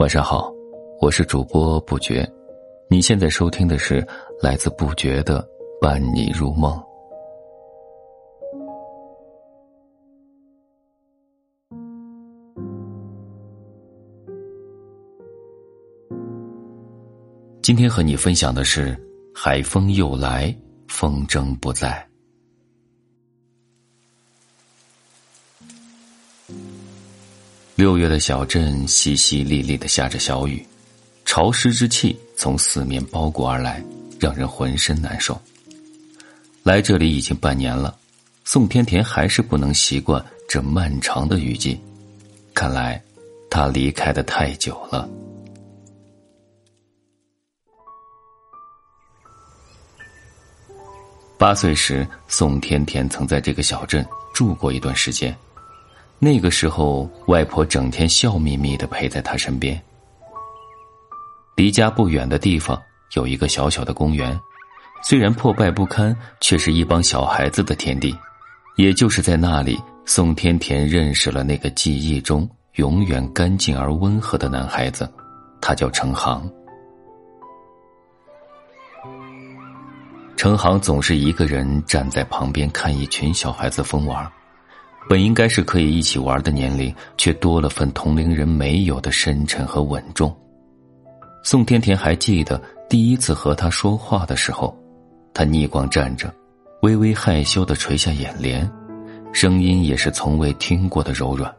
晚上好，我是主播不觉。你现在收听的是来自不觉的伴你入梦。今天和你分享的是海风又来，风筝不在。六月的小镇淅淅沥沥的下着小雨，潮湿之气从四面包裹而来，让人浑身难受。来这里已经半年了，宋甜甜还是不能习惯这漫长的雨季，看来她离开的太久了。八岁时，宋甜甜曾在这个小镇住过一段时间。那个时候，外婆整天笑眯眯的陪在他身边。离家不远的地方有一个小小的公园，虽然破败不堪，却是一帮小孩子的天地。也就是在那里，宋甜甜认识了那个记忆中永远干净而温和的男孩子，他叫程航。程航总是一个人站在旁边看一群小孩子疯玩。本应该是可以一起玩的年龄，却多了份同龄人没有的深沉和稳重。宋甜甜还记得第一次和他说话的时候，他逆光站着，微微害羞的垂下眼帘，声音也是从未听过的柔软。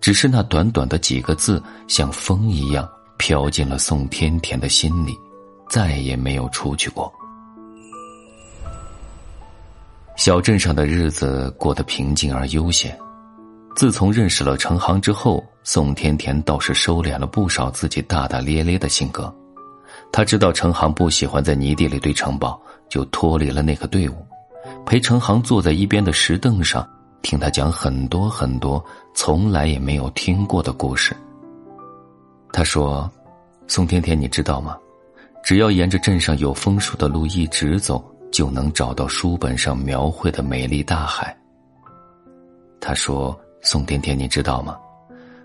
只是那短短的几个字，像风一样飘进了宋甜甜的心里，再也没有出去过。小镇上的日子过得平静而悠闲。自从认识了程航之后，宋甜甜倒是收敛了不少自己大大咧咧的性格。他知道程航不喜欢在泥地里堆城堡，就脱离了那个队伍，陪程航坐在一边的石凳上，听他讲很多很多从来也没有听过的故事。他说：“宋甜甜，你知道吗？只要沿着镇上有枫树的路一直走。”就能找到书本上描绘的美丽大海。他说：“宋甜甜，你知道吗？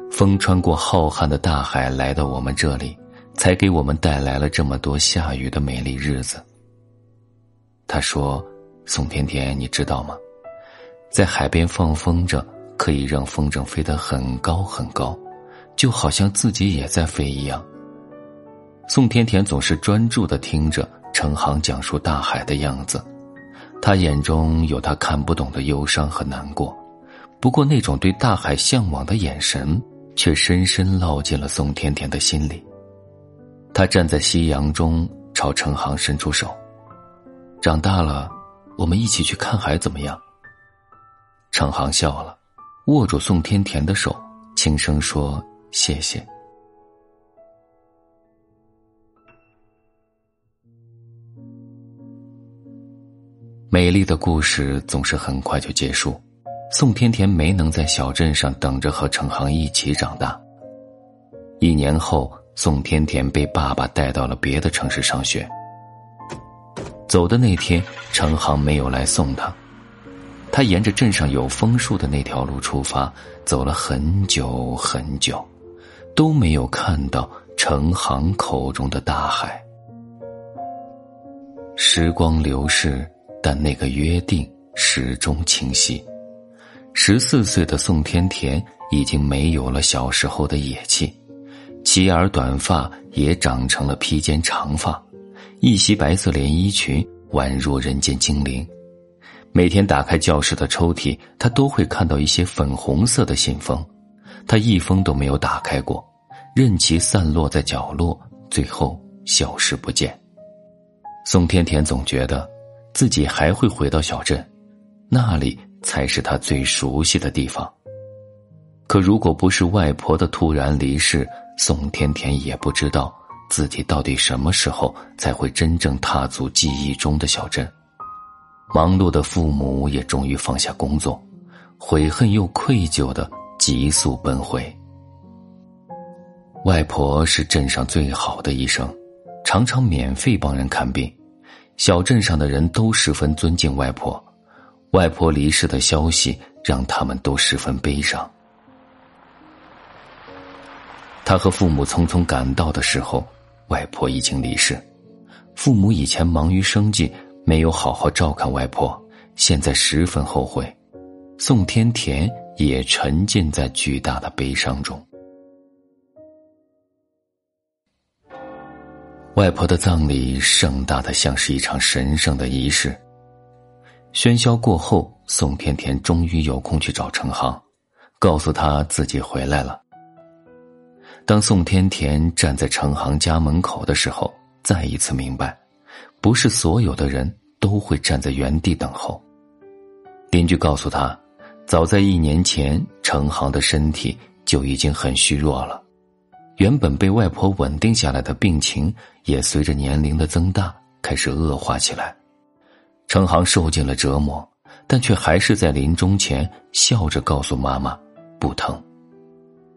风穿过浩瀚的大海来到我们这里，才给我们带来了这么多下雨的美丽日子。”他说：“宋甜甜，你知道吗？在海边放风筝，可以让风筝飞得很高很高，就好像自己也在飞一样。”宋甜甜总是专注的听着。程航讲述大海的样子，他眼中有他看不懂的忧伤和难过，不过那种对大海向往的眼神，却深深烙进了宋甜甜的心里。他站在夕阳中，朝程航伸出手：“长大了，我们一起去看海怎么样？”程航笑了，握住宋甜甜的手，轻声说：“谢谢。”美丽的故事总是很快就结束，宋甜甜没能在小镇上等着和程航一起长大。一年后，宋甜甜被爸爸带到了别的城市上学。走的那天，程航没有来送他，他沿着镇上有枫树的那条路出发，走了很久很久，都没有看到程航口中的大海。时光流逝。但那个约定始终清晰。十四岁的宋甜甜已经没有了小时候的野气，齐耳短发也长成了披肩长发，一袭白色连衣裙宛若人间精灵。每天打开教室的抽屉，她都会看到一些粉红色的信封，她一封都没有打开过，任其散落在角落，最后消失不见。宋甜甜总觉得。自己还会回到小镇，那里才是他最熟悉的地方。可如果不是外婆的突然离世，宋甜甜也不知道自己到底什么时候才会真正踏足记忆中的小镇。忙碌的父母也终于放下工作，悔恨又愧疚的急速奔回。外婆是镇上最好的医生，常常免费帮人看病。小镇上的人都十分尊敬外婆，外婆离世的消息让他们都十分悲伤。他和父母匆匆赶到的时候，外婆已经离世。父母以前忙于生计，没有好好照看外婆，现在十分后悔。宋天田也沉浸在巨大的悲伤中。外婆的葬礼盛大的像是一场神圣的仪式。喧嚣过后，宋甜甜终于有空去找程航，告诉他自己回来了。当宋甜甜站在程航家门口的时候，再一次明白，不是所有的人都会站在原地等候。邻居告诉他，早在一年前，程航的身体就已经很虚弱了，原本被外婆稳定下来的病情，也随着年龄的增大开始恶化起来。程航受尽了折磨，但却还是在临终前笑着告诉妈妈：“不疼。”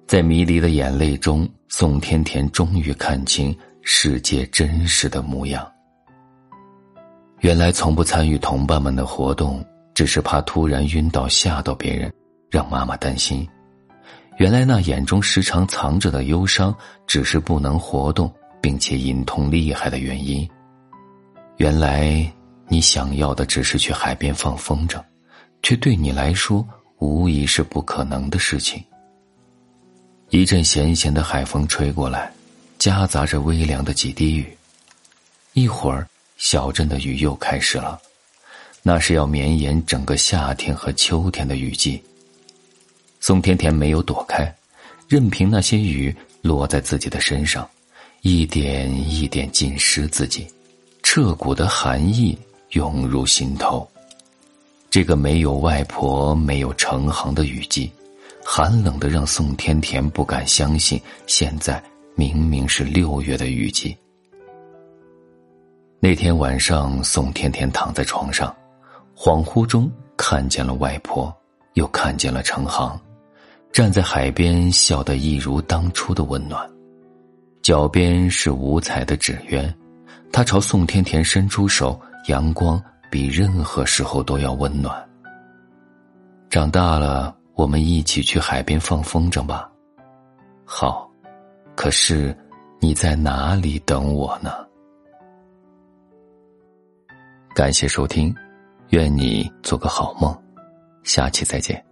在迷离的眼泪中，宋天田终于看清世界真实的模样。原来从不参与同伴们的活动，只是怕突然晕倒吓到别人，让妈妈担心。原来那眼中时常藏着的忧伤，只是不能活动并且隐痛厉害的原因。原来你想要的只是去海边放风筝，却对你来说无疑是不可能的事情。一阵咸咸的海风吹过来，夹杂着微凉的几滴雨。一会儿，小镇的雨又开始了，那是要绵延整个夏天和秋天的雨季。宋甜甜没有躲开，任凭那些雨落在自己的身上，一点一点浸湿自己，彻骨的寒意涌入心头。这个没有外婆、没有成行的雨季。寒冷的让宋天田不敢相信，现在明明是六月的雨季。那天晚上，宋天田躺在床上，恍惚中看见了外婆，又看见了程航，站在海边，笑得一如当初的温暖。脚边是五彩的纸鸢，他朝宋天田伸出手，阳光比任何时候都要温暖。长大了。我们一起去海边放风筝吧。好，可是你在哪里等我呢？感谢收听，愿你做个好梦，下期再见。